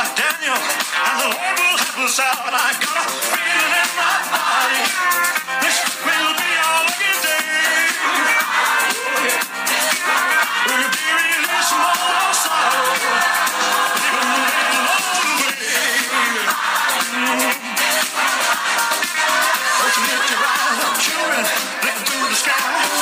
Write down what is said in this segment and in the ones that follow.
Like Daniel, and the Lord will help us out. I got a feeling in my body. This will be our lucky day. We'll be released from all our sorrow. Living the long way. Don't you lift your eyes up, children, looking to the sky.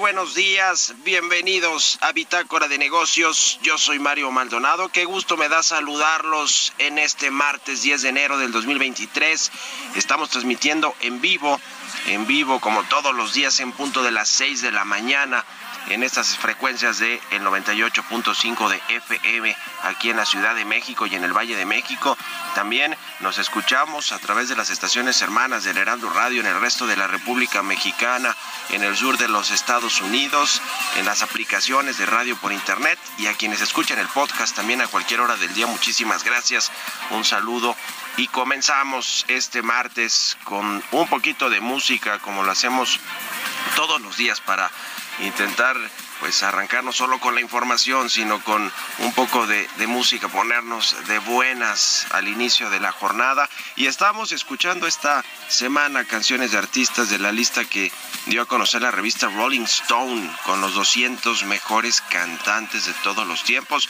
Buenos días. Bienvenidos a Bitácora de Negocios. Yo soy Mario Maldonado. Qué gusto me da saludarlos en este martes 10 de enero del 2023. Estamos transmitiendo en vivo, en vivo como todos los días en punto de las 6 de la mañana en estas frecuencias de el 98.5 de FM aquí en la Ciudad de México y en el Valle de México. También nos escuchamos a través de las estaciones hermanas del Heraldo Radio en el resto de la República Mexicana, en el sur de los Estados Unidos, en las aplicaciones de radio por internet y a quienes escuchan el podcast también a cualquier hora del día. Muchísimas gracias. Un saludo y comenzamos este martes con un poquito de música como lo hacemos todos los días para intentar pues arrancar no solo con la información, sino con un poco de, de, música, ponernos de buenas al inicio de la jornada. Y estamos escuchando esta semana canciones de artistas de la lista que dio a conocer la revista Rolling Stone con los 200 mejores cantantes de todos los tiempos.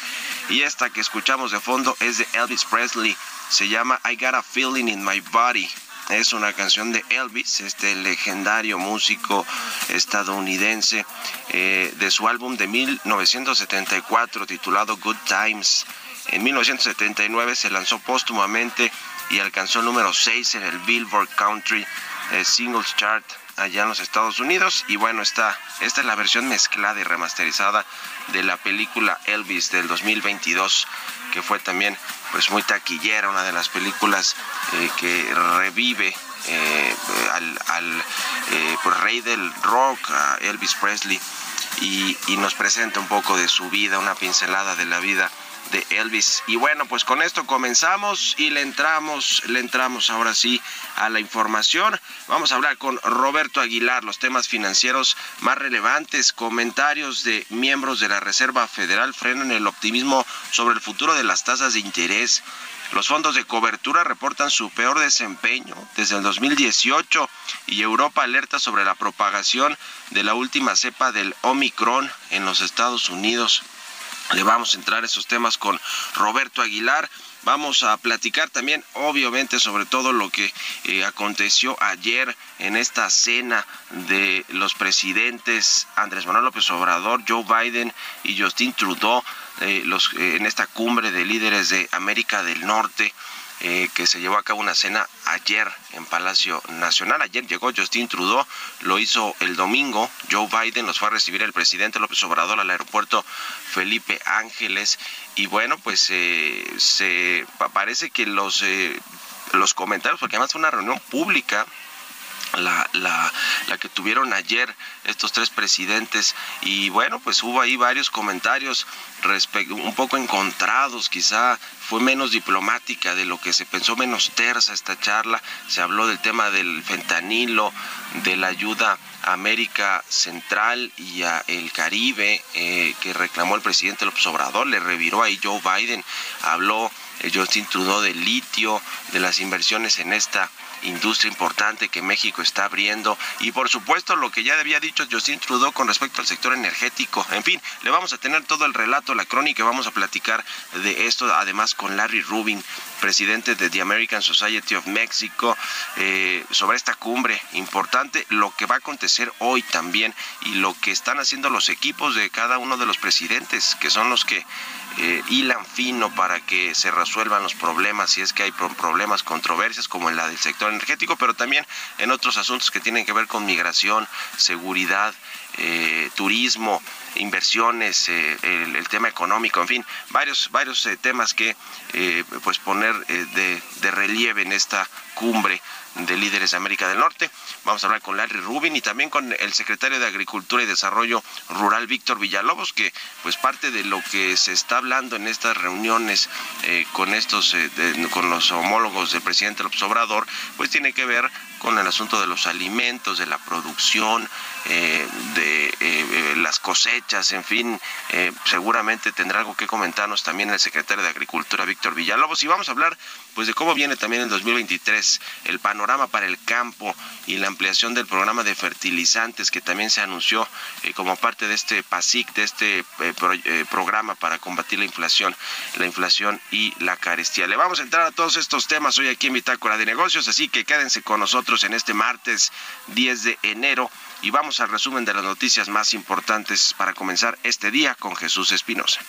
Y esta que escuchamos de fondo es de Elvis Presley, se llama I Got a Feeling in My Body es una canción de Elvis, este legendario músico estadounidense, eh, de su álbum de 1974 titulado Good Times. En 1979 se lanzó póstumamente y alcanzó el número 6 en el Billboard Country eh, Singles Chart allá en los Estados Unidos. Y bueno, esta, esta es la versión mezclada y remasterizada de la película Elvis del 2022, que fue también pues muy taquillera, una de las películas eh, que revive eh, al, al eh, pues, rey del rock, a Elvis Presley, y nos presenta un poco de su vida, una pincelada de la vida de Elvis. Y bueno, pues con esto comenzamos y le entramos, le entramos ahora sí a la información. Vamos a hablar con Roberto Aguilar, los temas financieros más relevantes, comentarios de miembros de la Reserva Federal frenan el optimismo sobre el futuro de las tasas de interés. Los fondos de cobertura reportan su peor desempeño desde el 2018 y Europa alerta sobre la propagación de la última cepa del Omicron en los Estados Unidos. Le vamos a entrar a esos temas con Roberto Aguilar. vamos a platicar también, obviamente, sobre todo lo que eh, aconteció ayer en esta cena de los presidentes Andrés Manuel López Obrador, Joe Biden y Justin Trudeau, eh, los, eh, en esta cumbre de líderes de América del Norte. Eh, que se llevó a cabo una cena ayer en Palacio Nacional. Ayer llegó Justin Trudeau, lo hizo el domingo. Joe Biden los fue a recibir el presidente López Obrador al aeropuerto Felipe Ángeles. Y bueno, pues eh, se parece que los, eh, los comentarios, porque además fue una reunión pública, la, la, la, que tuvieron ayer estos tres presidentes. Y bueno pues hubo ahí varios comentarios un poco encontrados quizá fue menos diplomática de lo que se pensó menos tersa esta charla. Se habló del tema del fentanilo de la ayuda a América Central y a el Caribe eh, que reclamó el presidente López Obrador le reviró ahí Joe Biden habló eh, Justin Trudeau del litio de las inversiones en esta industria importante que México está abriendo y por supuesto lo que ya había dicho Justin Trudeau con respecto al sector energético. En fin, le vamos a tener todo el relato, la crónica, vamos a platicar de esto además con Larry Rubin, presidente de The American Society of Mexico, eh, sobre esta cumbre importante, lo que va a acontecer hoy también y lo que están haciendo los equipos de cada uno de los presidentes, que son los que eh, hilan fino para que se resuelvan los problemas, si es que hay problemas, controversias como en la del sector energético, pero también en otros asuntos que tienen que ver con migración, seguridad, eh, turismo, inversiones, eh, el, tema económico, en fin, varios, varios eh, temas que pues poner de, de relieve en esta cumbre de líderes de América del Norte. Vamos a hablar con Larry Rubin y también con el secretario de Agricultura y Desarrollo Rural, Víctor Villalobos, que pues parte de lo que se está hablando en estas reuniones con estos, con los homólogos del presidente López Obrador, pues tiene que ver con el asunto de los alimentos, de la producción, eh, de eh, las cosechas, en fin, eh, seguramente tendrá algo que comentarnos también el secretario de Agricultura, Víctor Villalobos, y vamos a hablar pues de cómo viene también el 2023 el panorama para el campo y la ampliación del programa de fertilizantes que también se anunció eh, como parte de este PASIC, de este eh, eh, programa para combatir la inflación, la inflación y la carestía. Le vamos a entrar a todos estos temas hoy aquí en Bitácora de Negocios, así que quédense con nosotros en este martes 10 de enero y vamos al resumen de las noticias más importantes para comenzar este día con Jesús Espinosa.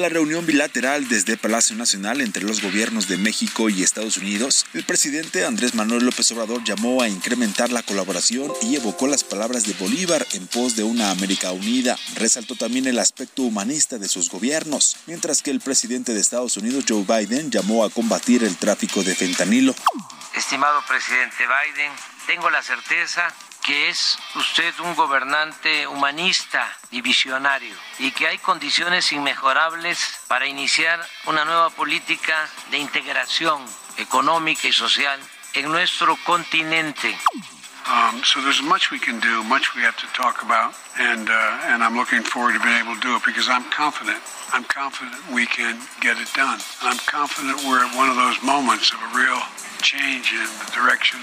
La reunión bilateral desde Palacio Nacional entre los gobiernos de México y Estados Unidos, el presidente Andrés Manuel López Obrador llamó a incrementar la colaboración y evocó las palabras de Bolívar en pos de una América unida. Resaltó también el aspecto humanista de sus gobiernos, mientras que el presidente de Estados Unidos, Joe Biden, llamó a combatir el tráfico de fentanilo. Estimado presidente Biden, tengo la certeza que es usted un gobernante humanista y visionario y que hay condiciones inmejorables para iniciar una nueva política de integración económica y social en nuestro continente. Um, so there's much we can do, much we have to talk about, and uh, and I'm looking forward to being able to do it because I'm confident. I'm confident we can get it done. I'm confident we're at one of those moments of a real change in the direction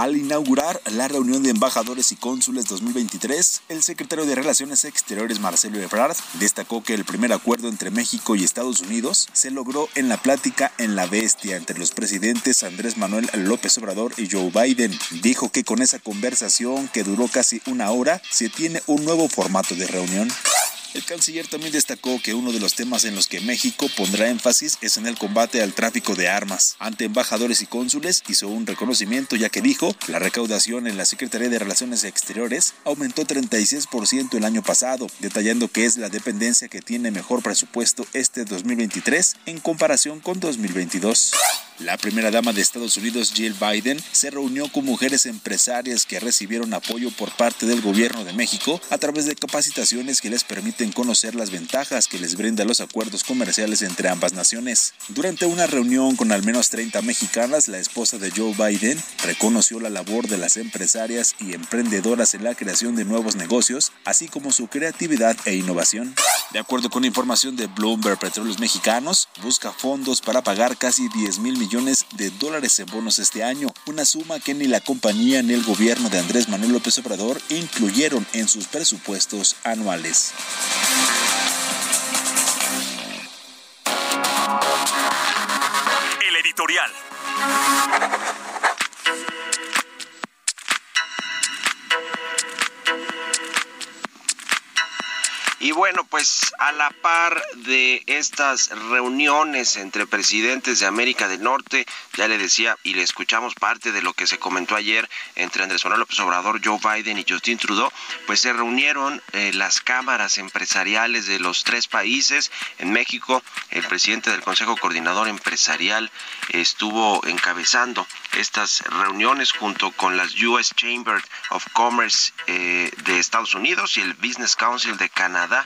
al inaugurar la reunión de embajadores y cónsules 2023, el secretario de Relaciones Exteriores Marcelo Ebrard destacó que el primer acuerdo entre México y Estados Unidos se logró en la plática en la bestia entre los presidentes Andrés Manuel López Obrador y Joe Biden. Dijo que con esa conversación que duró casi una hora se tiene un nuevo formato de reunión. El canciller también destacó que uno de los temas en los que México pondrá énfasis es en el combate al tráfico de armas. Ante embajadores y cónsules hizo un reconocimiento ya que dijo la recaudación en la Secretaría de Relaciones Exteriores aumentó 36% el año pasado, detallando que es la dependencia que tiene mejor presupuesto este 2023 en comparación con 2022. La primera dama de Estados Unidos, Jill Biden, se reunió con mujeres empresarias que recibieron apoyo por parte del gobierno de México a través de capacitaciones que les permiten conocer las ventajas que les brindan los acuerdos comerciales entre ambas naciones. Durante una reunión con al menos 30 mexicanas, la esposa de Joe Biden reconoció la labor de las empresarias y emprendedoras en la creación de nuevos negocios, así como su creatividad e innovación. De acuerdo con información de Bloomberg Petróleos Mexicanos, busca fondos para pagar casi 10 mil millones de dólares en bonos este año, una suma que ni la compañía ni el gobierno de Andrés Manuel López Obrador incluyeron en sus presupuestos anuales. El editorial. Y bueno, pues a la par de estas reuniones entre presidentes de América del Norte, ya le decía y le escuchamos parte de lo que se comentó ayer entre Andrés Manuel López Obrador, Joe Biden y Justin Trudeau, pues se reunieron eh, las cámaras empresariales de los tres países. En México, el presidente del Consejo Coordinador Empresarial estuvo encabezando estas reuniones junto con las US Chamber of Commerce eh, de Estados Unidos y el Business Council de Canadá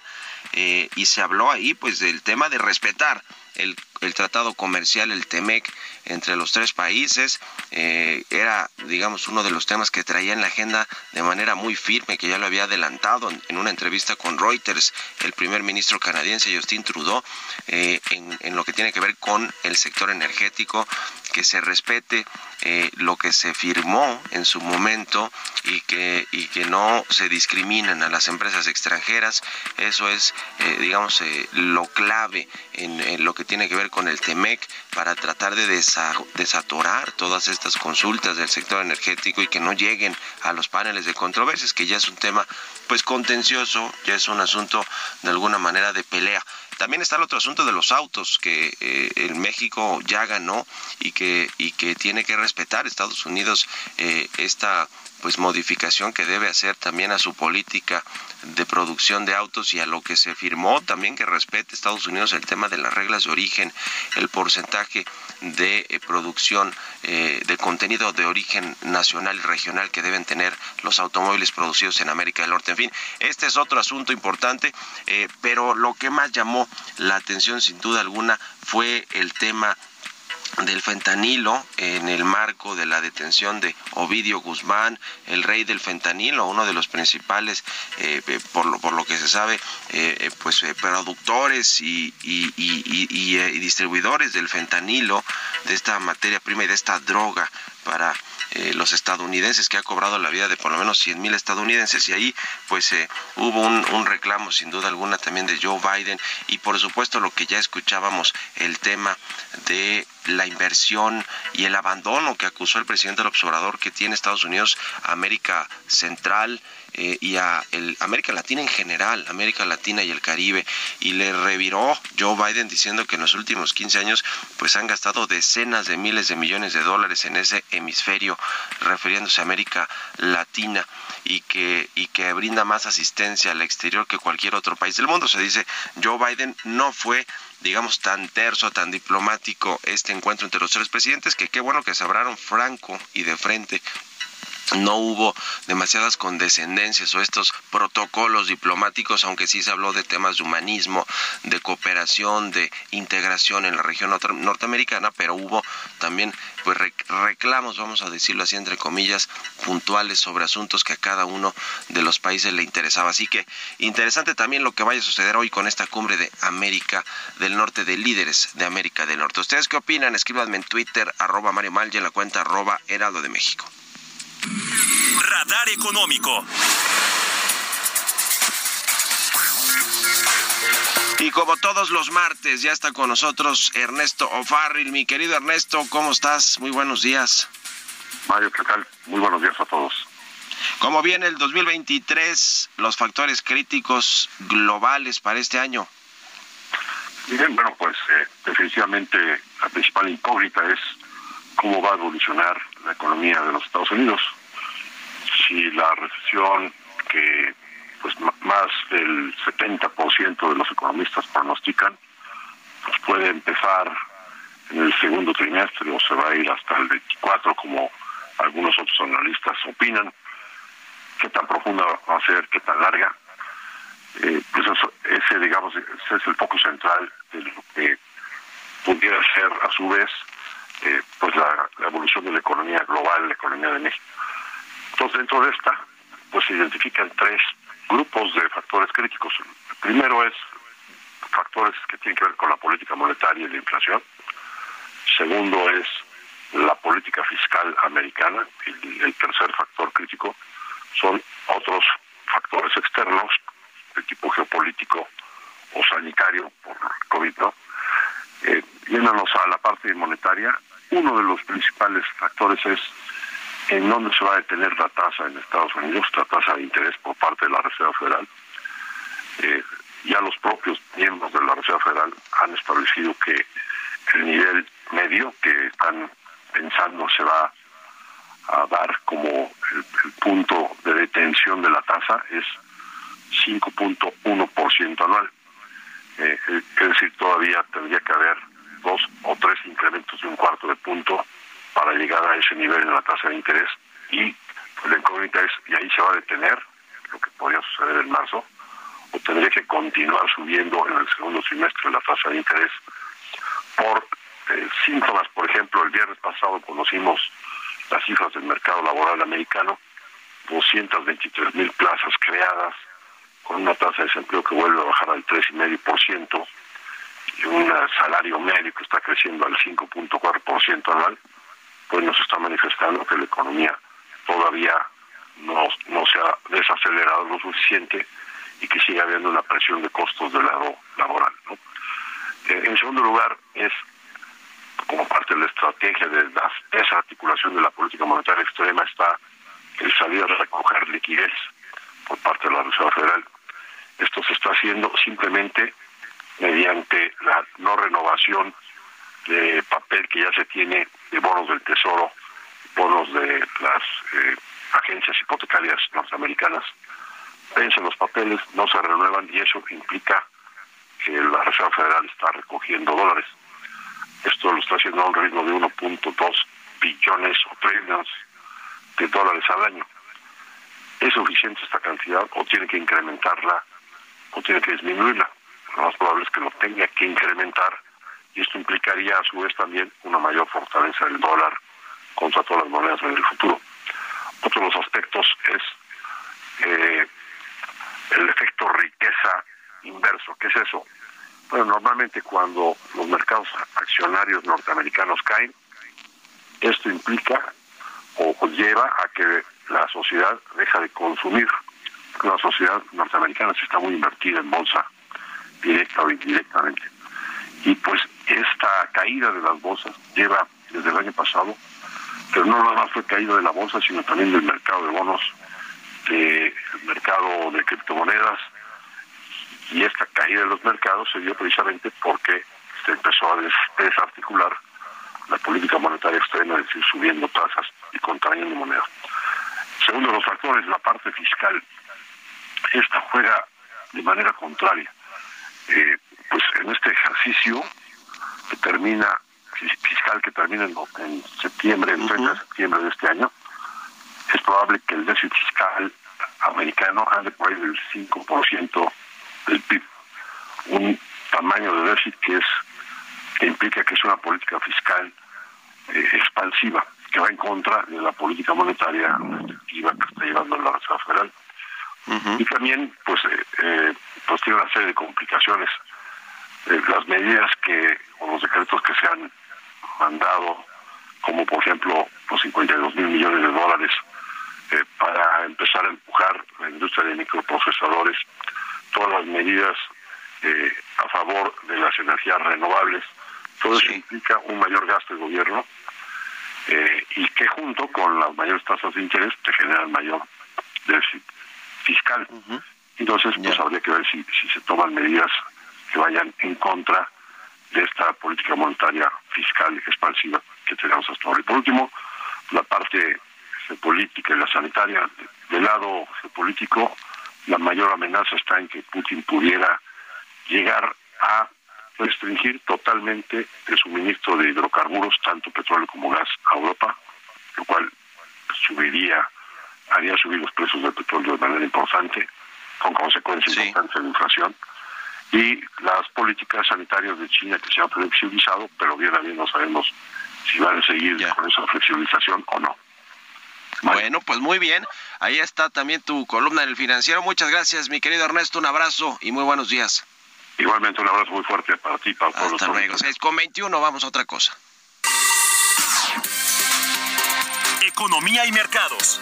eh, y se habló ahí pues del tema de respetar el, el tratado comercial, el TEMEC, entre los tres países. Eh, era, digamos, uno de los temas que traía en la agenda de manera muy firme, que ya lo había adelantado en, una entrevista con Reuters, el primer ministro canadiense Justin Trudeau, eh, en, lo que tiene que ver con el sector energético, que se respete eh, lo que se firmó en su momento y que, y que no se discriminen a las empresas extranjeras. Eso es, digamos, lo clave en, en, lo que tiene que ver con el TEMEC para tratar de desa, desatorar todas estas consultas del sector energético y que no lleguen a los paneles de controversias, que ya es un tema pues contencioso, ya es un asunto de alguna manera de pelea. También está el otro asunto de los autos que eh, el México ya ganó y que y que tiene que respetar Estados Unidos eh, esta pues modificación que debe hacer también a su política de producción de autos y a lo que se firmó también que respete Estados Unidos el tema de las reglas de origen, el porcentaje de eh, producción eh, de contenido de origen nacional y regional que deben tener los automóviles producidos en América del Norte. En fin, este es otro asunto importante, eh, pero lo que más llamó la atención sin duda alguna fue el tema del fentanilo en el marco de la detención de Ovidio Guzmán, el rey del fentanilo, uno de los principales, eh, por, lo, por lo que se sabe, eh, pues eh, productores y, y, y, y, distribuidores del fentanilo, de esta materia prima y de esta droga para eh, los estadounidenses, que ha cobrado la vida de por lo menos 100 mil estadounidenses, y ahí pues eh, hubo un, reclamo sin duda alguna también de Joe Biden, y por supuesto lo que ya escuchábamos, el tema de la inversión y el abandono que acusó el presidente del observador que tiene Estados Unidos, América Central, eh, y a el América Latina en general, América Latina y el Caribe, y le reviró Joe Biden diciendo que en los últimos 15 años pues han gastado decenas de miles de millones de dólares en ese hemisferio, refiriéndose a América Latina y que y que brinda más asistencia al exterior que cualquier otro país del mundo. Se dice Joe Biden no fue digamos, tan terso, tan diplomático este encuentro entre los tres presidentes, que qué bueno que se franco y de frente no hubo demasiadas condescendencias o estos protocolos diplomáticos, aunque sí se habló de temas de humanismo, de cooperación, de integración en la región norteamericana, pero hubo también pues reclamos, vamos a decirlo así entre comillas, puntuales sobre asuntos que a cada uno de los países le interesaba. Así que interesante también lo que vaya a suceder hoy con esta cumbre de América del Norte, de líderes de América del Norte. ¿Ustedes qué opinan? Escríbanme en Twitter, arroba Mario Mal en la cuenta arroba Heraldo de México. Radar Económico. Y como todos los martes, ya está con nosotros Ernesto O'Farrill. Mi querido Ernesto, ¿cómo estás? Muy buenos días. Mario, ¿qué tal? Muy buenos días a todos. ¿Cómo viene el 2023? Los factores críticos globales para este año. Bien, bueno, pues eh, definitivamente la principal incógnita es cómo va a evolucionar la economía de los Estados Unidos. Si la recesión que pues más del 70% de los economistas pronostican pues puede empezar en el segundo trimestre o se va a ir hasta el 24 como algunos otros analistas opinan. ¿Qué tan profunda va a ser? ¿Qué tan larga? Eh, pues ese, digamos, ese es el foco central de lo que pudiera ser a su vez eh, pues la, evolución de la economía global, la economía de México. Entonces, dentro de esta, pues se identifican tres grupos de factores críticos. El primero es factores que tienen que ver con la política monetaria y la inflación. Segundo es la política fiscal americana. Y el tercer factor crítico son otros factores externos de tipo geopolítico o sanitario por COVID, ¿no? Eh, a la parte monetaria, uno de los principales factores es en dónde se va a detener la tasa en Estados Unidos, la tasa de interés por parte de la Reserva Federal. Eh, ya los propios miembros de la Reserva Federal han establecido que el nivel medio que están pensando se va a dar como el, punto de detención de la tasa es 5.1% anual. Eh, es decir, todavía tendría que haber dos o tres incrementos de un cuarto de punto para llegar a ese nivel en la tasa de interés. Y la incógnita es, y ahí se va a detener, lo que podría suceder en marzo, o tendría que continuar subiendo en el segundo semestre la tasa de interés por eh, síntomas, por ejemplo, el viernes pasado conocimos las cifras del mercado laboral americano, 223 mil plazas creadas, con una tasa de desempleo que vuelve a bajar al 3,5% y un salario medio que está creciendo al 5.4% anual, pues nos está manifestando que la economía todavía no, no se ha desacelerado lo suficiente y que sigue habiendo una presión de costos del lado laboral. Eh, en segundo lugar, es como parte de la estrategia de la desarticulación de la política monetaria extrema está el salir a recoger liquidez por parte de la Reserva Federal. Esto se está haciendo simplemente mediante la no renovación de papel que ya se tiene de bonos del Tesoro, bonos de las eh, agencias hipotecarias norteamericanas. Vencen los papeles, no se renuevan y eso implica que la Reserva Federal está recogiendo dólares. Esto lo está haciendo a un ritmo de 1.2 billones o trillones de dólares al año. ¿Es suficiente esta cantidad o tiene que incrementarla o tiene que disminuirla? Lo más probable es que lo tenga que incrementar y esto implicaría a su vez también una mayor fortaleza del dólar contra todas las monedas en el futuro. Otro de los aspectos es eh, el efecto riqueza inverso. ¿Qué es eso? Bueno, normalmente cuando los mercados accionarios norteamericanos caen, esto implica o lleva a que la sociedad deja de consumir. La sociedad norteamericana se está muy invertida en bolsa, directa o indirectamente. Y pues esta caída de las bolsas lleva desde el año pasado, pero no nada más fue caída de la bolsa, sino también del mercado de bonos, del mercado de criptomonedas, y esta caída de los mercados se dio precisamente porque se empezó a desarticular la política monetaria externa, es decir, subiendo tasas y contrayendo moneda. Segundo los factores, la parte fiscal. Esta juega de manera contraria. Eh, pues en este ejercicio que termina, fiscal que termina en, septiembre, en 30 de septiembre de este año, es probable que el déficit fiscal americano ande por ahí del 5% del PIB. Un tamaño de déficit que es que implica que es una política fiscal eh, expansiva que va en contra de la política monetaria restrictiva que está llevando la Reserva Federal. Y también, pues, eh, eh, pues tiene una serie de complicaciones. las medidas que, o los decretos que se han mandado, como por ejemplo los 52 mil millones de dólares para empezar a empujar la industria de microprocesadores, todas las medidas a favor de las energías renovables, todo eso implica un mayor gasto del gobierno eh, y que junto con las mayores tasas de interés te generan mayor déficit fiscal. Entonces, pues habría que ver si, si se toman medidas que vayan en contra de esta política monetaria fiscal expansiva que tenemos hasta ahora. Y por último, la parte geopolítica y la sanitaria. Del lado geopolítico, la mayor amenaza está en que Putin pudiera llegar a restringir totalmente el suministro de hidrocarburos, tanto petróleo como gas, a Europa, lo cual subiría, haría subir los precios del petróleo de manera importante, con consecuencias importantes en la inflación. Y las políticas sanitarias de China que se han flexibilizado, pero bien a bien no sabemos si van a seguir con esa flexibilización o no. Bueno, pues muy bien. Ahí está también tu columna en el financiero. Muchas gracias, mi querido Ernesto. Un abrazo y muy buenos días. Igualmente un abrazo muy fuerte para ti, para todos Hasta luego. 6 con 21, vamos a otra cosa. Economía y mercados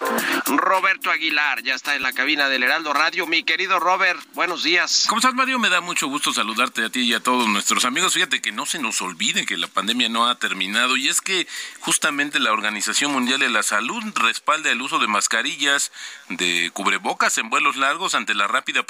thank you Roberto Aguilar ya está en la cabina del Heraldo Radio. Mi querido Robert, buenos días. ¿Cómo estás, Mario? Me da mucho gusto saludarte a ti y a todos nuestros amigos. Fíjate que no se nos olvide que la pandemia no ha terminado y es que justamente la Organización Mundial de la Salud respalda el uso de mascarillas, de cubrebocas en vuelos largos ante la rápida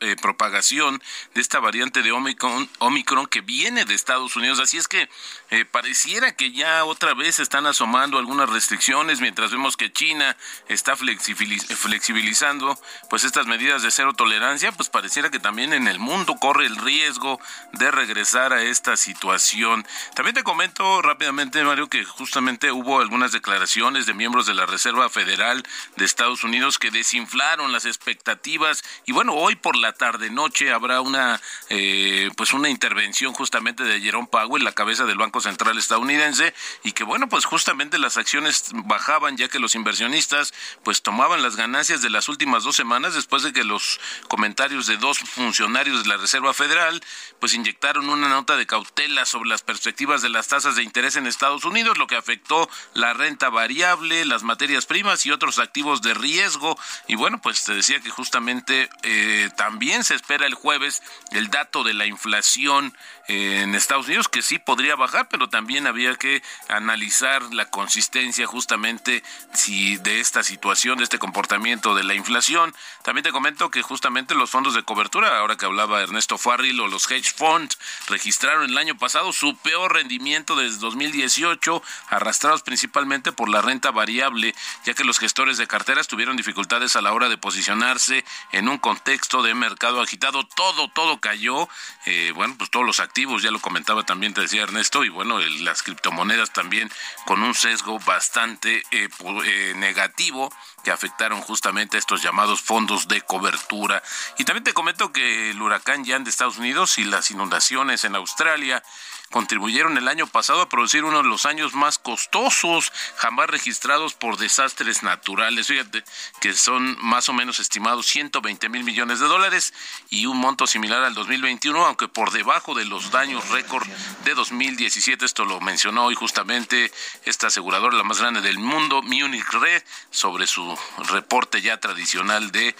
eh, propagación de esta variante de Omicron, Omicron, que viene de Estados Unidos. Así es que eh, pareciera que ya otra vez están asomando algunas restricciones mientras vemos que China está flexibilizando pues estas medidas de cero tolerancia, pues pareciera que también en el mundo corre el riesgo de regresar a esta situación. También te comento rápidamente, Mario, que justamente hubo algunas declaraciones de miembros de la Reserva Federal de Estados Unidos que desinflaron las expectativas y bueno, hoy por la tarde noche habrá una eh, pues una intervención justamente de Jerome Powell, la cabeza del Banco Central estadounidense y que bueno, pues justamente las acciones bajaban ya que los inversionistas pues tomaban las ganancias de las últimas dos semanas después de que los comentarios de dos funcionarios de la Reserva Federal pues inyectaron una nota de cautela sobre las perspectivas de las tasas de interés en Estados Unidos, lo que afectó la renta variable, las materias primas y otros activos de riesgo. Y bueno, pues te decía que justamente eh, también se espera el jueves el dato de la inflación en Estados Unidos, que sí podría bajar, pero también había que analizar la consistencia justamente si de esta situación, de este comportamiento de la inflación. También te comento que justamente los fondos de cobertura, ahora que hablaba Ernesto Farril o los hedge funds, registraron el año pasado su peor rendimiento desde 2018, arrastrados principalmente por la renta variable, ya que los gestores de carteras tuvieron dificultades a la hora de posicionarse en un contexto de mercado agitado. Todo, todo cayó. Eh, bueno, pues todos los activos ya lo comentaba también, te decía Ernesto, y bueno, las criptomonedas también con un sesgo bastante eh, eh, negativo que afectaron justamente a estos llamados fondos de cobertura. Y también te comento que el huracán Jan de Estados Unidos y las inundaciones en Australia contribuyeron el año pasado a producir uno de los años más costosos jamás registrados por desastres naturales. Fíjate que son más o menos estimados 120 mil millones de dólares y un monto similar al 2021, aunque por debajo de los daños récord de 2017. Esto lo mencionó hoy justamente esta aseguradora, la más grande del mundo, Munich Re, sobre su reporte ya tradicional de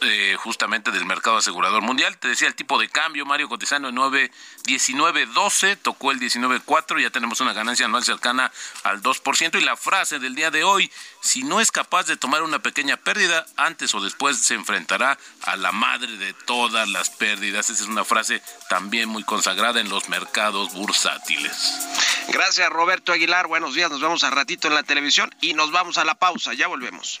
eh, justamente del mercado asegurador mundial. Te decía el tipo de cambio, Mario Cotizano, 9.19.12, tocó el 19.4, ya tenemos una ganancia anual cercana al 2%. Y la frase del día de hoy, si no es capaz de tomar una pequeña pérdida, antes o después se enfrentará a la madre de todas las pérdidas. Esa es una frase también muy consagrada en los mercados bursátiles. Gracias, Roberto Aguilar. Buenos días. Nos vemos a ratito en la televisión y nos vamos a la pausa. Ya volvemos.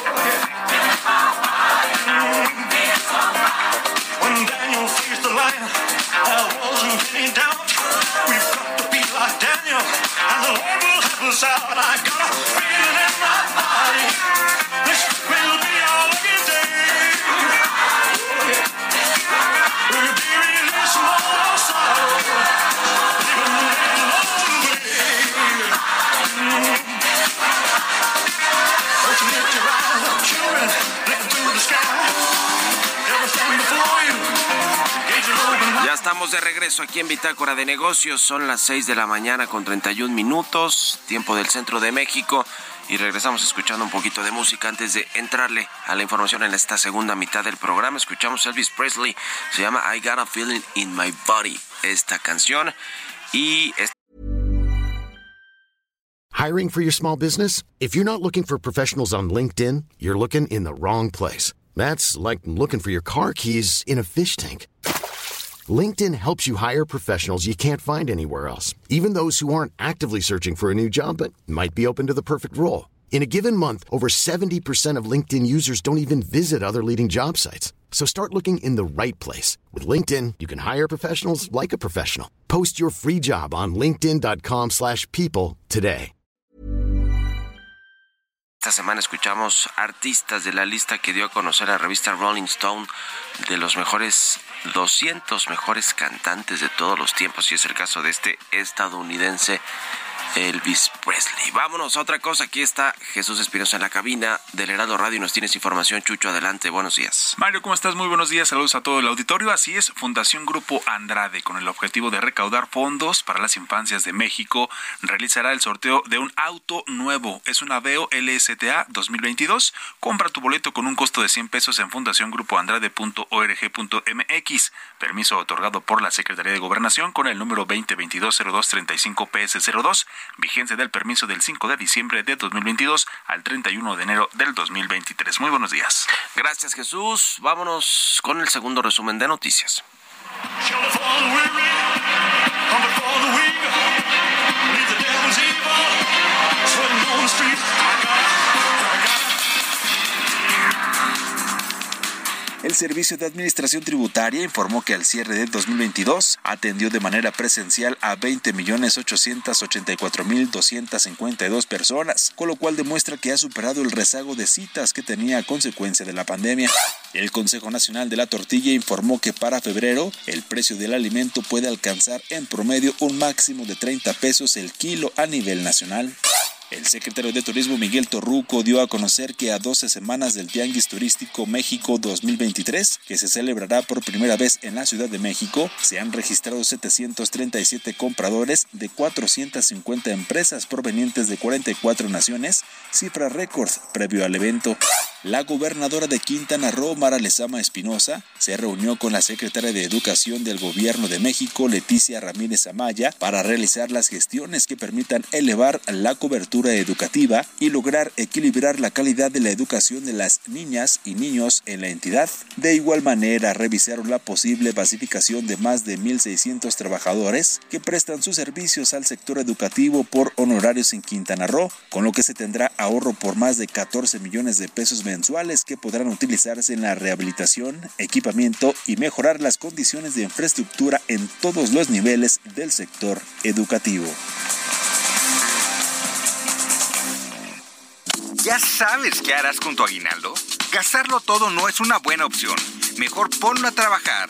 The lion, there wasn't any doubt. We've got to be like Daniel, and the Lord will help us out. I got a feeling in my body. This de regreso aquí en Bitácora de Negocios. Son las 6 de la mañana con 31 minutos, tiempo del centro de México. y regresamos escuchando un poquito de música antes de entrarle a la información en esta segunda mitad del programa. Escuchamos Elvis Presley, se llama I Got a Feeling in My Body, esta canción. Y Hiring for your small business? If you're not looking for professionals on LinkedIn, you're looking in the wrong place. That's like looking for your car keys in a fish tank. LinkedIn helps you hire professionals you can't find anywhere else, even those who aren't actively searching for a new job but might be open to the perfect role. In a given month, over 70% of LinkedIn users don't even visit other leading job sites. So start looking in the right place. With LinkedIn, you can hire professionals like a professional. Post your free job on linkedin.com slash people today. Esta semana escuchamos artistas de la lista que dio a conocer la revista Rolling Stone de los mejores 200 mejores cantantes de todos los tiempos y es el caso de este estadounidense Elvis Presley. Vámonos a otra cosa. Aquí está Jesús Espinosa en la cabina del Heraldo Radio. Nos tienes información, Chucho. Adelante. Buenos días. Mario, ¿cómo estás? Muy buenos días. Saludos a todo el auditorio. Así es, Fundación Grupo Andrade, con el objetivo de recaudar fondos para las infancias de México, realizará el sorteo de un auto nuevo. Es un Aveo LSTA 2022. Compra tu boleto con un costo de 100 pesos en fundaciongrupoandrade.org.mx. Permiso otorgado por la Secretaría de Gobernación con el número 2022-0235-PS02 vigencia del permiso del 5 de diciembre de 2022 al 31 de enero del 2023. Muy buenos días. Gracias Jesús. Vámonos con el segundo resumen de noticias. El Servicio de Administración Tributaria informó que al cierre de 2022 atendió de manera presencial a 20.884.252 personas, con lo cual demuestra que ha superado el rezago de citas que tenía a consecuencia de la pandemia. El Consejo Nacional de la Tortilla informó que para febrero el precio del alimento puede alcanzar en promedio un máximo de 30 pesos el kilo a nivel nacional. El secretario de Turismo Miguel Torruco dio a conocer que a 12 semanas del Tianguis Turístico México 2023, que se celebrará por primera vez en la Ciudad de México, se han registrado 737 compradores de 450 empresas provenientes de 44 naciones, cifra récord previo al evento. La gobernadora de Quintana Roo, Mara Lezama Espinosa, se reunió con la secretaria de Educación del Gobierno de México, Leticia Ramírez Amaya, para realizar las gestiones que permitan elevar la cobertura educativa y lograr equilibrar la calidad de la educación de las niñas y niños en la entidad. De igual manera, revisaron la posible basificación de más de 1.600 trabajadores que prestan sus servicios al sector educativo por honorarios en Quintana Roo, con lo que se tendrá ahorro por más de 14 millones de pesos que podrán utilizarse en la rehabilitación, equipamiento y mejorar las condiciones de infraestructura en todos los niveles del sector educativo. ¿Ya sabes qué harás con tu aguinaldo? Gastarlo todo no es una buena opción. Mejor ponlo a trabajar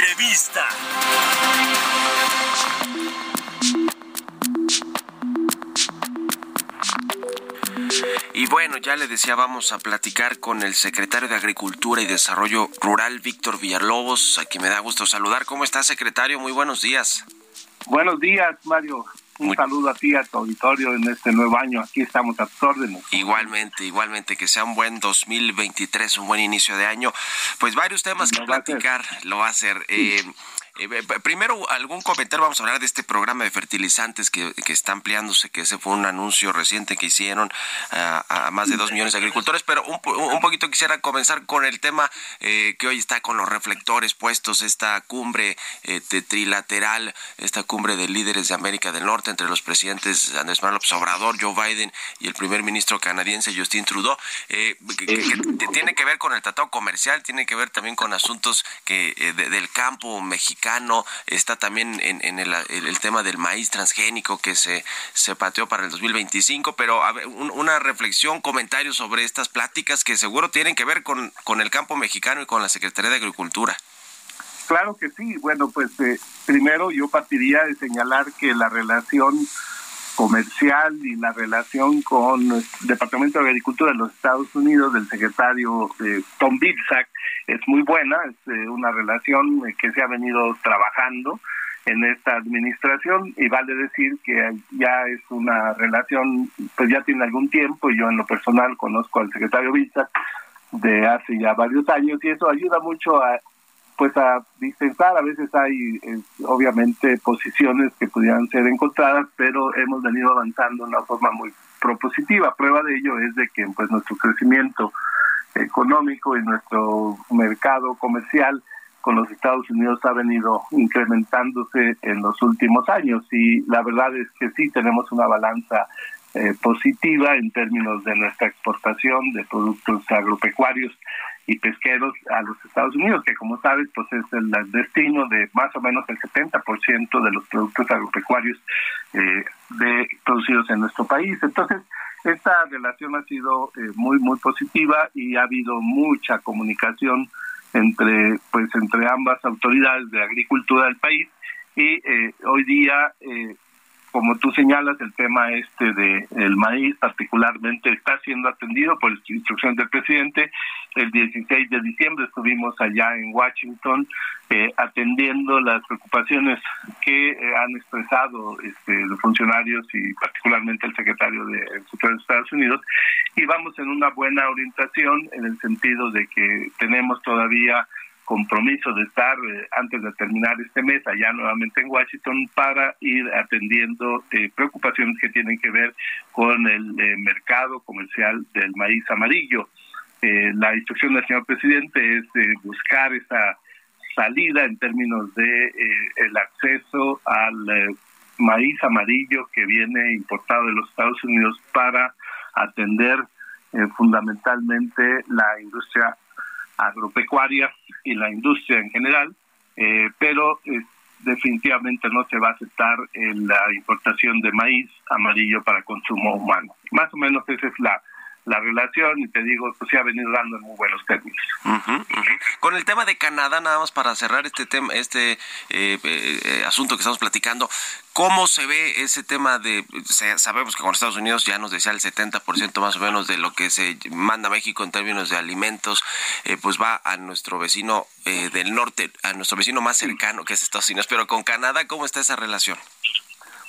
Entrevista. Y bueno, ya le decía, vamos a platicar con el secretario de Agricultura y Desarrollo Rural, Víctor Villalobos, a quien me da gusto saludar. ¿Cómo está, secretario? Muy buenos días. Buenos días, Mario. Un saludo a ti, a tu auditorio en este nuevo año. Aquí estamos a tus órdenes. Igualmente, igualmente, que sea un buen 2023, un buen inicio de año. Pues varios temas que platicar lo va a hacer. Eh, eh, primero, algún comentario, vamos a hablar de este programa de fertilizantes que, que está ampliándose, que ese fue un anuncio reciente que hicieron a, a más de dos millones de agricultores, pero un, un poquito quisiera comenzar con el tema eh, que hoy está con los reflectores puestos, esta cumbre eh, trilateral, esta cumbre de líderes de América del Norte entre los presidentes Andrés Manuel López Obrador, Joe Biden y el primer ministro canadiense Justin Trudeau, que, tiene que ver con el tratado comercial, tiene que ver también con asuntos que de, del campo mexicano mexicano, está también en, el, tema del maíz transgénico que se, se pateó para el 2025, pero a ver, una reflexión, comentario sobre estas pláticas que seguro tienen que ver con, con el campo mexicano y con la Secretaría de Agricultura. Claro que sí. Bueno, pues eh, primero yo partiría de señalar que la relación comercial y la relación con el Departamento de Agricultura de los Estados Unidos del secretario eh, Tom Vilsack es muy buena, es eh, una relación que se ha venido trabajando en esta administración y vale decir que ya es una relación, pues ya tiene algún tiempo y yo en lo personal conozco al secretario Vilsack de hace ya varios años y eso ayuda mucho a pues a dispensar. A veces hay, obviamente, posiciones que pudieran ser encontradas, pero hemos venido avanzando de una forma muy propositiva. Prueba de ello es de que pues nuestro crecimiento económico y nuestro mercado comercial con los Estados Unidos ha venido incrementándose en los últimos años y la verdad es que sí tenemos una balanza eh, positiva en términos de nuestra exportación de productos agropecuarios y pesqueros a los Estados Unidos, que como sabes, pues es el destino de más o menos el 70% de los productos agropecuarios eh, de, producidos en nuestro país. Entonces, esta relación ha sido eh, muy, muy positiva y ha habido mucha comunicación entre, pues, entre ambas autoridades de agricultura del país y eh, hoy día como tú señalas, el tema este de el maíz particularmente está siendo atendido por instrucción del presidente. El 16 de diciembre estuvimos allá en Washington eh, atendiendo las preocupaciones que eh, han expresado este, los funcionarios y particularmente el secretario de, de Estados Unidos y vamos en una buena orientación en el sentido de que tenemos todavía compromiso de estar eh, antes de terminar este mes allá nuevamente en Washington para ir atendiendo eh, preocupaciones que tienen que ver con el eh, mercado comercial del maíz amarillo. la instrucción del señor presidente es buscar esa salida en términos de el acceso al maíz amarillo que viene importado de los Estados Unidos para atender fundamentalmente la industria agropecuaria y la industria en general, eh, pero eh, definitivamente no se va a aceptar la importación de maíz amarillo para consumo humano. Más o menos esa es la, la relación y te digo, pues se ha venido dando en muy buenos términos. Con el tema de Canadá, nada más para cerrar este tema, este eh, eh, asunto que estamos platicando, ¿cómo se ve ese tema de, sabemos que con Estados Unidos ya nos decía el 70% más o menos de lo que se manda a México en términos de alimentos, eh, pues va a nuestro vecino del norte, a nuestro vecino más cercano que es Estados Unidos, pero con Canadá, ¿cómo está esa relación?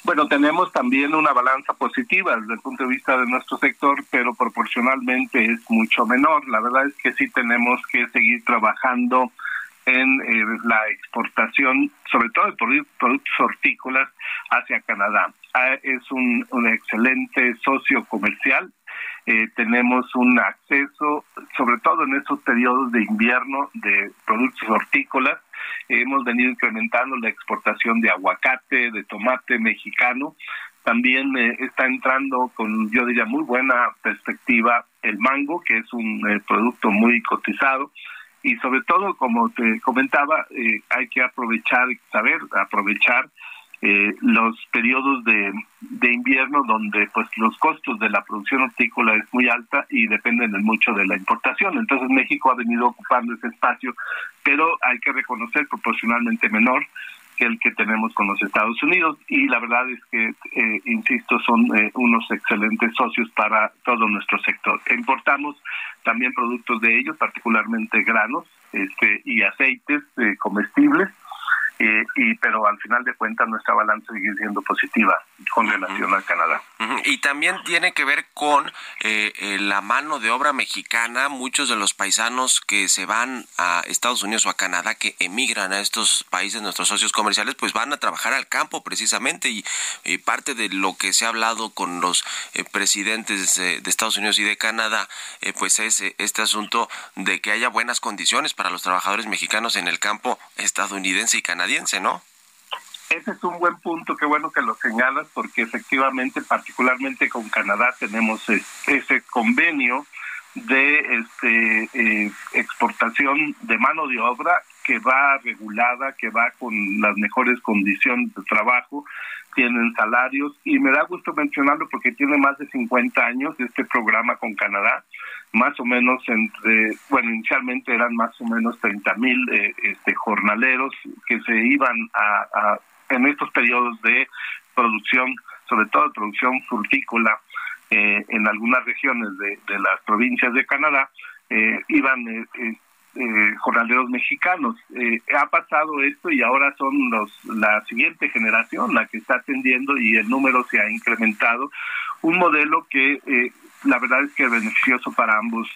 Bueno, tenemos también una balanza positiva desde el punto de vista de nuestro sector, pero proporcionalmente es mucho menor. La verdad es que sí tenemos que seguir trabajando en eh, la exportación, sobre todo de productos hortícolas, hacia Canadá. Ah, es un, excelente socio comercial. Eh, tenemos un acceso, sobre todo en estos periodos de invierno, de productos hortícolas hemos venido incrementando la exportación de aguacate, de tomate mexicano. También eh, está entrando con, yo diría, muy buena perspectiva el mango, que es un eh, producto muy cotizado. Y sobre todo, como te comentaba, eh, hay que aprovechar, saber aprovechar eh, los periodos de, de invierno donde pues los costos de la producción hortícola es muy alta y dependen mucho de la importación. Entonces México ha venido ocupando ese espacio, pero hay que reconocer proporcionalmente menor que el que tenemos con los Estados Unidos y la verdad es que, eh, insisto, son eh, unos excelentes socios para todo nuestro sector. Importamos también productos de ellos, particularmente granos este, y aceites eh, comestibles eh, y pero al final de cuentas nuestra balanza sigue siendo positiva con relación a Canadá. Y también tiene que ver con eh, eh, la mano de obra mexicana. Muchos de los paisanos que se van a Estados Unidos o a Canadá, que emigran a estos países, nuestros socios comerciales, pues van a trabajar al campo precisamente. Y, parte de lo que se ha hablado con los presidentes de Estados Unidos y de Canadá, pues es este asunto de que haya buenas condiciones para los trabajadores mexicanos en el campo estadounidense y canadiense ¿no? Ese es un buen punto, qué bueno que lo señalas, porque efectivamente, particularmente con Canadá, tenemos ese convenio de este, eh, exportación de mano de obra que va regulada, que va con las mejores condiciones de trabajo, tienen salarios y me da gusto mencionarlo porque tiene más de 50 años este programa con Canadá, más o menos entre, bueno, inicialmente eran más o menos 30 mil eh, este, jornaleros que se iban a, en estos periodos de producción, sobre todo producción frutícola, eh, en algunas regiones de, de, las provincias de Canadá, eh, iban eh, jornaleros mexicanos. Eh, ha pasado esto y ahora son los la siguiente generación la que está atendiendo y el número se ha incrementado. Un modelo que eh, la verdad es que es beneficioso para ambos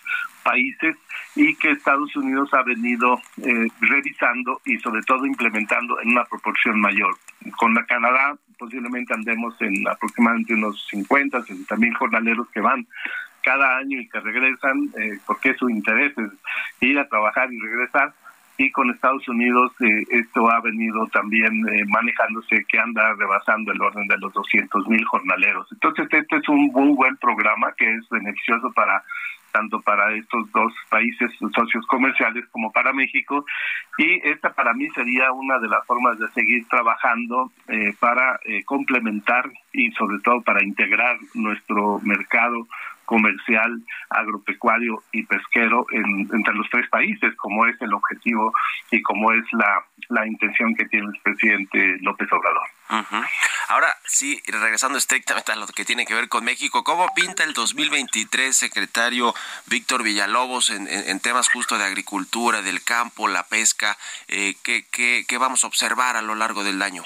países y que Estados Unidos ha venido eh, revisando y sobre todo implementando en una proporción mayor. Con la Canadá posiblemente andemos en aproximadamente unos 50, 60 mil jornaleros que van cada año y que regresan eh, porque su interés es ir a trabajar y regresar y con Estados Unidos eh, esto ha venido también eh, manejándose que anda rebasando el orden de los 200 mil jornaleros. Entonces este es un muy buen programa que es beneficioso para tanto para estos dos países socios comerciales como para México y esta para mí sería una de las formas de seguir trabajando eh, para eh, complementar y sobre todo para integrar nuestro mercado comercial, agropecuario y pesquero en, entre los tres países, como es el objetivo y como es la, la intención que tiene el presidente López Obrador. Ahora, sí, regresando estrictamente a lo que tiene que ver con México, ¿cómo pinta el 2023, secretario Víctor Villalobos, en, en, temas justo de agricultura, del campo, la pesca? Eh, ¿qué, qué, ¿Qué vamos a observar a lo largo del año?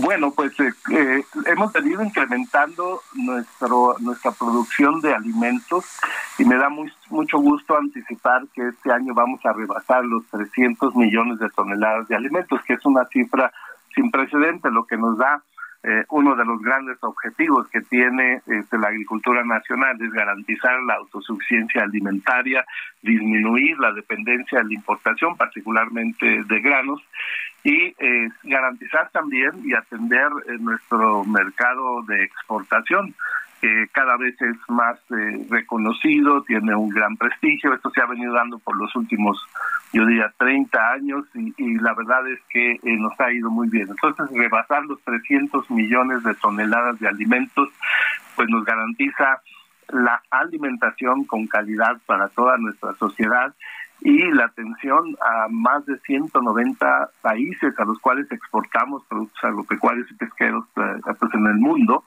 Bueno, pues eh, eh, hemos venido incrementando nuestro nuestra producción de alimentos y me da muy, mucho gusto anticipar que este año vamos a rebasar los 300 millones de toneladas de alimentos, que es una cifra sin precedentes, lo que nos da eh, uno de los grandes objetivos que tiene este, la agricultura nacional es garantizar la autosuficiencia alimentaria, disminuir la dependencia de la importación, particularmente de granos, y eh, garantizar también y atender eh, nuestro mercado de exportación que cada vez es más eh, reconocido, tiene un gran prestigio. Esto se ha venido dando por los últimos, yo diría, 30 años y, y la verdad es que eh, nos ha ido muy bien. Entonces, rebasar los 300 millones de toneladas de alimentos, pues nos garantiza la alimentación con calidad para toda nuestra sociedad y la atención a más de 190 países a los cuales exportamos productos agropecuarios y pesqueros eh, pues en el mundo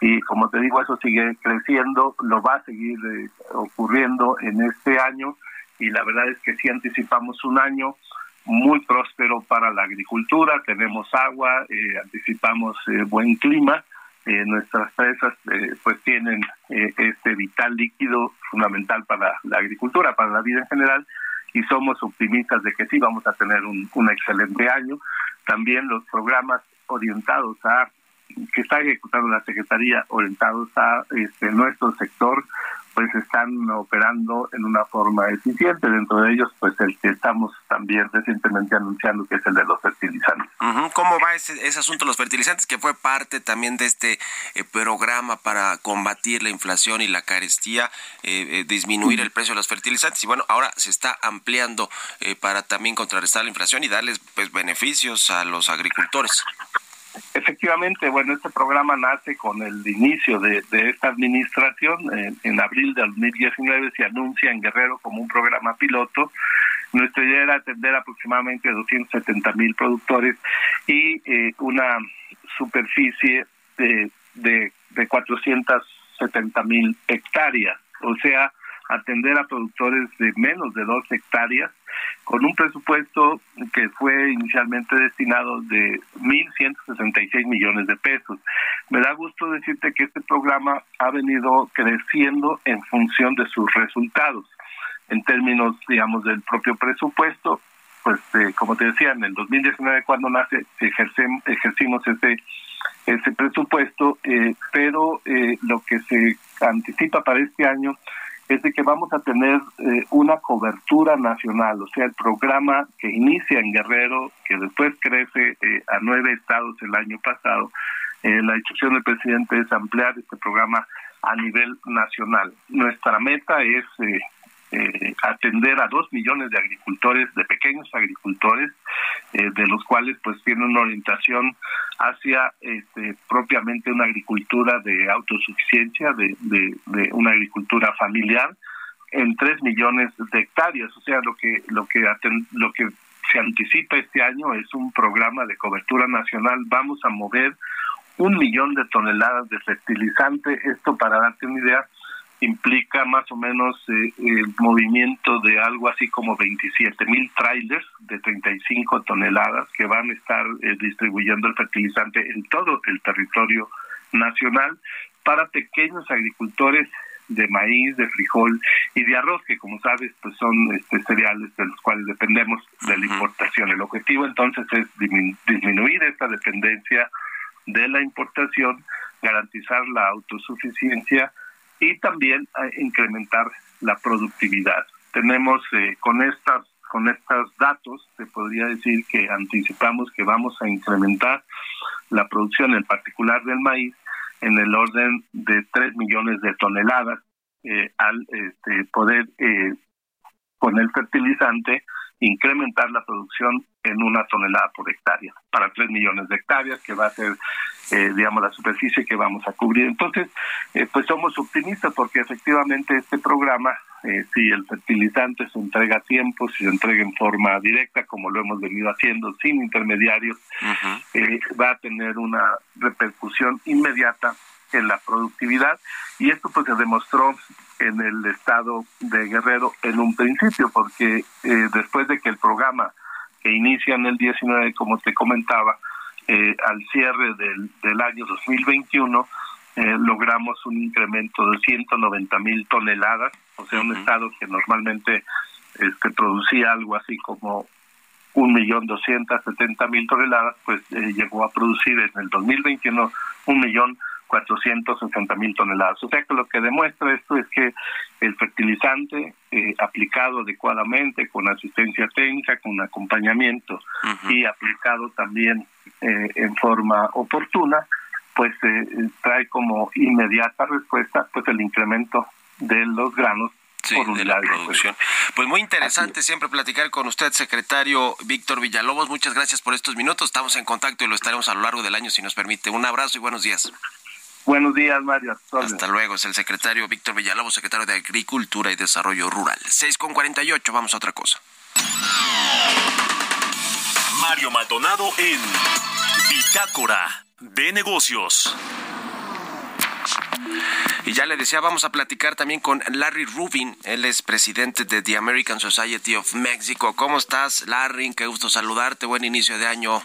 y como te digo eso sigue creciendo lo va a seguir eh, ocurriendo en este año y la verdad es que sí anticipamos un año muy próspero para la agricultura tenemos agua eh, anticipamos eh, buen clima nuestras presas pues tienen este vital líquido fundamental para la agricultura para la vida en general y somos optimistas de que sí vamos a tener un, un excelente año. También los programas orientados a que está ejecutando la Secretaría orientados a este, nuestro sector, pues están operando en una forma eficiente. Dentro de ellos, pues el que estamos también recientemente anunciando, que es el de los fertilizantes. ¿Cómo va ese, ese asunto de los fertilizantes, que fue parte también de este eh, programa para combatir la inflación y la carestía, eh, eh, disminuir el precio de los fertilizantes? Y bueno, ahora se está ampliando eh, para también contrarrestar la inflación y darles pues beneficios a los agricultores. Efectivamente, bueno, este programa nace con el inicio de, esta administración. En, en, abril de 2019 se anuncia en Guerrero como un programa piloto. Nuestra idea era atender aproximadamente 270 mil productores y eh, una superficie de, de, de 470 mil hectáreas. O sea, atender a productores de menos de dos hectáreas con un presupuesto que fue inicialmente destinado de 1.166 millones de pesos. Me da gusto decirte que este programa ha venido creciendo en función de sus resultados. En términos, digamos, del propio presupuesto, pues eh, como te decía, en el 2019 cuando nace ejercimos ese ese presupuesto, eh, pero eh, lo que se anticipa para este año es de que vamos a tener eh, una cobertura nacional, o sea, el programa que inicia en Guerrero, que después crece eh, a nueve estados el año pasado, eh, la instrucción del presidente es ampliar este programa a nivel nacional. Nuestra meta es eh, atender a dos millones de agricultores, de pequeños agricultores, eh, de los cuales pues tienen una orientación hacia este, propiamente una agricultura de autosuficiencia, de, de, una agricultura familiar en tres millones de hectáreas, o sea lo que lo que lo que se anticipa este año es un programa de cobertura nacional. Vamos a mover un millón de toneladas de fertilizante. Esto, para darte una idea, implica más o menos eh, el movimiento de algo así como 27 mil trailers de 35 toneladas que van a estar eh, distribuyendo el fertilizante en todo el territorio nacional para pequeños agricultores de maíz, de frijol y de arroz, que como sabes, pues son este, cereales de los cuales dependemos de la importación. El objetivo entonces es disminuir esta dependencia de la importación, garantizar la autosuficiencia y también incrementar la productividad. Tenemos eh, con estas con estos datos se podría decir que anticipamos que vamos a incrementar la producción en particular del maíz en el orden de 3 millones de toneladas eh, al este, poder eh, con el fertilizante incrementar la producción en una tonelada por hectárea para 3 millones de hectáreas que va a ser eh, digamos la superficie que vamos a cubrir. Entonces eh, pues somos optimistas porque efectivamente este programa eh, si el fertilizante se entrega a tiempo si se entrega en forma directa como lo hemos venido haciendo sin intermediarios va a tener una repercusión inmediata en la productividad. Y esto pues se demostró en el estado de Guerrero en un principio, porque eh, después de que el programa que inicia en el 19, como te comentaba, eh, al cierre del, del año 2021, eh, logramos un incremento de 190 mil toneladas, o sea, un estado que normalmente este, producía algo así como un millón doscientas setenta mil toneladas, pues llegó a producir en el 2021 un millón 460 mil toneladas. O sea que lo que demuestra esto es que el fertilizante eh, aplicado adecuadamente, con asistencia técnica, con acompañamiento y aplicado también eh, en forma oportuna, pues eh, trae como inmediata respuesta pues el incremento de los granos por de la producción. Pues muy interesante siempre platicar con usted, secretario Víctor Villalobos. Muchas gracias por estos minutos. Estamos en contacto y lo estaremos a lo largo del año si nos permite. Un abrazo y buenos días. Buenos días, Mario. Hasta luego. Es el secretario Víctor Villalobos, secretario de Agricultura y Desarrollo Rural. 6 con 48. Vamos a otra cosa. Mario Maldonado en Bitácora de Negocios. Y ya le decía, vamos a platicar también con Larry Rubin. Él es presidente de The American Society of Mexico. ¿Cómo estás, Larry? Qué gusto saludarte. Buen inicio de año.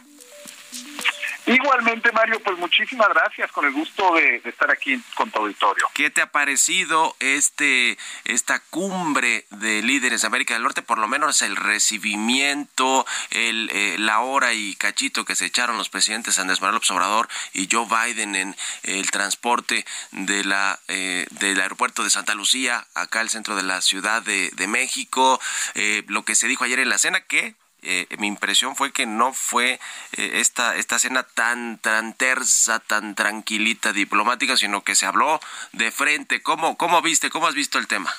Igualmente, Mario, pues muchísimas gracias, con el gusto de, estar aquí con tu auditorio. ¿Qué te ha parecido este esta cumbre de líderes de América del Norte? Por lo menos el recibimiento, el, eh, la hora y cachito que se echaron los presidentes Andrés Manuel López Obrador y Joe Biden en el transporte de la eh, del aeropuerto de Santa Lucía acá al centro de la Ciudad de, México. Eh, lo que se dijo ayer en la cena que eh, mi impresión fue que no fue eh, esta, esta cena tan, tan tersa, tan tranquilita, diplomática, sino que se habló de frente. ¿Cómo, cómo viste, cómo has visto el tema?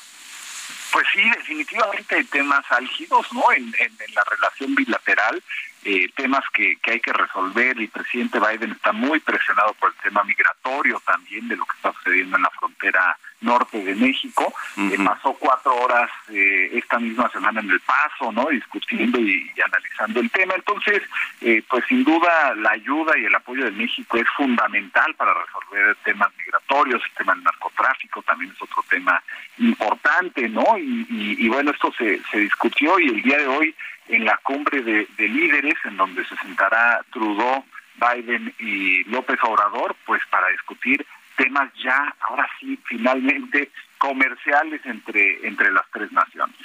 Pues sí, definitivamente temas álgidos, ¿no? En, en, la relación bilateral, eh, temas que, que hay que resolver. El presidente Biden está muy presionado por el tema migratorio también, de lo que está sucediendo en la frontera norte de México. Eh, pasó cuatro horas eh, esta misma semana en El Paso, ¿no? Discutiendo y, analizando el tema. Entonces, eh, pues sin duda la ayuda y el apoyo de México es fundamental para resolver temas migratorios, el tema del narcotráfico también es otro tema importante, ¿no? Y, bueno, esto se, se discutió y el día de hoy en la cumbre de, de líderes, en donde se sentará Trudeau, Biden y López Obrador, pues para discutir temas ya, ahora sí, finalmente comerciales entre, entre las tres naciones.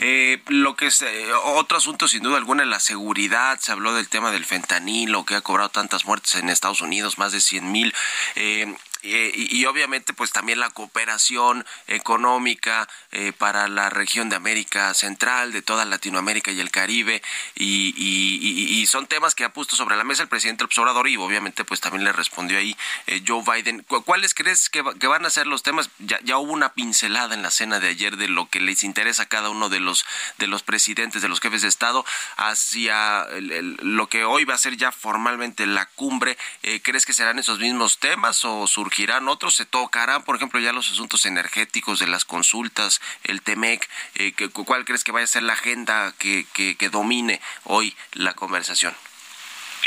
eh, lo que es eh, otro asunto sin duda alguna es la seguridad. Se habló del tema del fentanilo que ha cobrado tantas muertes en Estados Unidos, más de 100 mil. Eh, eh, y, obviamente pues también la cooperación económica eh, para la región de América Central, de toda Latinoamérica y el Caribe, y, son temas que ha puesto sobre la mesa el presidente Obrador y obviamente pues también le respondió ahí eh, Joe Biden. ¿Cuáles crees que, van a ser los temas? Ya, ya hubo una pincelada en la cena de ayer de lo que les interesa a cada uno de los, de los presidentes, de los jefes de Estado, hacia lo que hoy va a ser ya formalmente la cumbre. ¿Crees que serán esos mismos temas o surgirán otros? ¿Se tocarán, por ejemplo, ya los asuntos energéticos de las consultas, el TEMEC? Eh, ¿Cuál crees que vaya a ser la agenda que, que, domine hoy la conversación?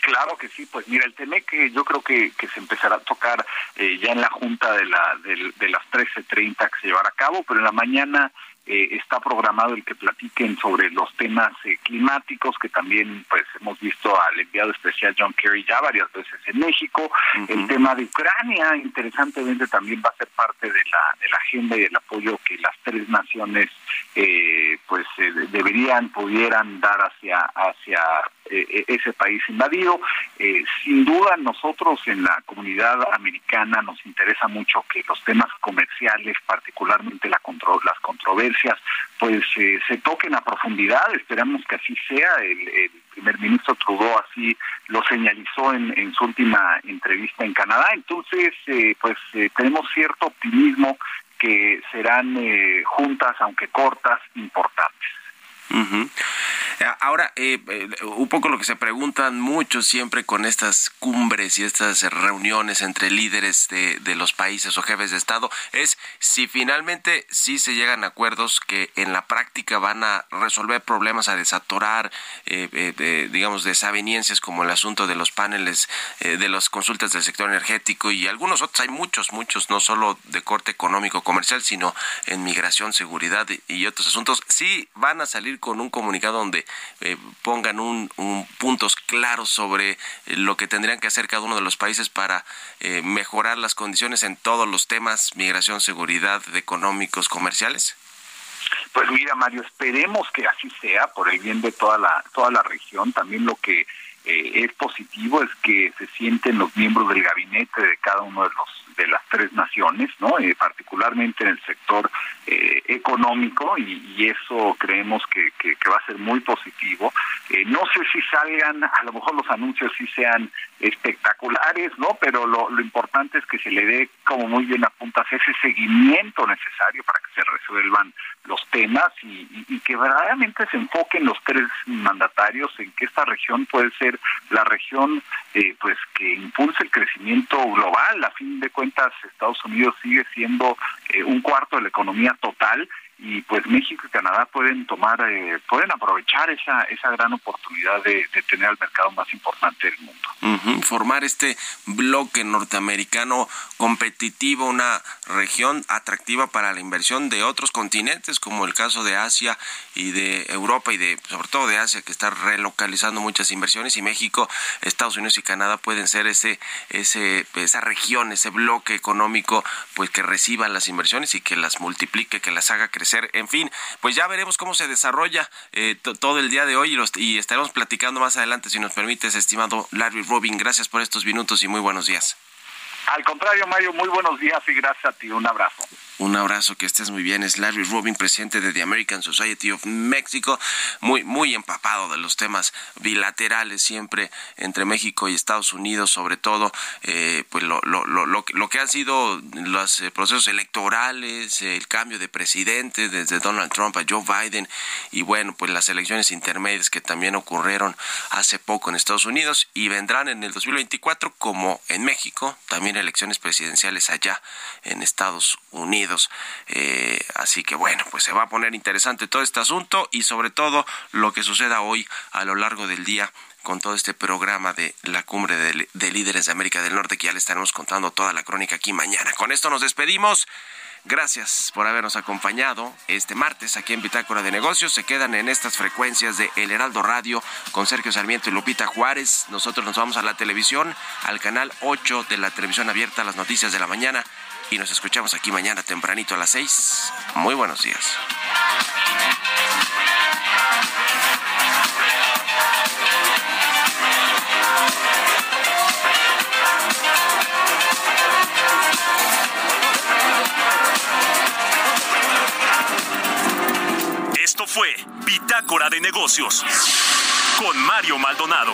Claro que sí, pues mira, el TEMEC eh, yo creo que, que se empezará a tocar eh, ya en la junta de, la, de, de las 13.30 que se llevará a cabo, pero en la mañana eh, está programado el que platiquen sobre los temas eh, climáticos, que también pues hemos visto al enviado especial John Kerry ya varias veces en México. El tema de Ucrania, interesantemente, también va a ser parte de la, de la agenda y el apoyo que las tres naciones eh, pues deberían, pudieran dar hacia, hacia ese país invadido. sin duda, nosotros en la comunidad americana nos interesa mucho que los temas comerciales, particularmente la las controversias, pues eh, se toquen a profundidad. Esperamos que así sea. El, primer ministro Trudeau así lo señalizó en, su última entrevista en Canadá. Entonces, eh, pues eh, tenemos cierto optimismo que serán juntas, aunque cortas, importantes. Eh, ahora, eh, eh, un poco lo que se preguntan muchos siempre con estas cumbres y estas reuniones entre líderes de, de, los países o jefes de Estado es si finalmente sí se llegan a acuerdos que en la práctica van a resolver problemas, a desatorar, digamos, desaveniencias como el asunto de los paneles, de las consultas del sector energético y algunos otros, hay muchos, muchos, no solo de corte económico, comercial, sino en migración, seguridad y otros asuntos, sí van a salir con un comunicado donde eh, pongan un, puntos claros sobre eh, lo que tendrían que hacer cada uno de los países para eh, mejorar las condiciones en todos los temas, migración, seguridad, económicos, comerciales? Pues mira, Mario, esperemos que así sea por el bien de toda la toda la región. También lo que es positivo es que se sienten los miembros del gabinete de cada uno de los de las tres naciones, ¿no? Eh, particularmente en el sector eh, económico y, eso creemos que, va a ser muy positivo. Eh, no sé si salgan, a lo mejor los anuncios sí sean espectaculares, ¿no? Pero lo, lo importante es que se le dé, como muy bien apuntas, ese seguimiento necesario para que se resuelvan los temas y, y, que verdaderamente se enfoquen los tres mandatarios en que esta región puede ser la región eh, pues que impulse el crecimiento global. A fin de cuentas, Estados Unidos sigue siendo eh, un cuarto de la economía total y pues México y Canadá pueden tomar, eh, pueden aprovechar esa, esa gran oportunidad de, tener el mercado más importante del mundo. Formar este bloque norteamericano competitivo, una región atractiva para la inversión de otros continentes, como el caso de Asia y de Europa y de sobre todo de Asia, que está relocalizando muchas inversiones, y México, Estados Unidos y Canadá pueden ser ese, ese, esa región, ese bloque económico, pues que reciba las inversiones y que las multiplique, que las haga crecer en fin, pues ya veremos cómo se desarrolla eh, todo el día de hoy y, estaremos platicando más adelante, si nos permites, estimado Larry Robin. Gracias por estos minutos y muy buenos días. Al contrario, Mario, muy buenos días y gracias a ti. Un abrazo. Un abrazo, que estés muy bien. Es Larry Rubin, presidente de The American Society of Mexico, muy, muy empapado de los temas bilaterales siempre entre México y Estados Unidos, sobre todo, eh, pues lo, lo, lo, lo, que han sido los eh, procesos electorales, el cambio de presidente desde Donald Trump a Joe Biden y bueno, pues las elecciones intermedias que también ocurrieron hace poco en Estados Unidos y vendrán en el 2024 como en México, también elecciones presidenciales allá en Estados Unidos. Eh, así que bueno, pues se va a poner interesante todo este asunto y sobre todo lo que suceda hoy a lo largo del día con todo este programa de la cumbre de, de, líderes de América del Norte que ya le estaremos contando toda la crónica aquí mañana. Con esto nos despedimos. Gracias por habernos acompañado este martes aquí en Bitácora de Negocios. Se quedan en estas frecuencias de El Heraldo Radio con Sergio Sarmiento y Lupita Juárez. Nosotros nos vamos a la televisión, al canal 8 de la televisión abierta, las noticias de la mañana y nos escuchamos aquí mañana tempranito a las 6. Muy buenos días. Esto fue Pitácora de Negocios con Mario Maldonado.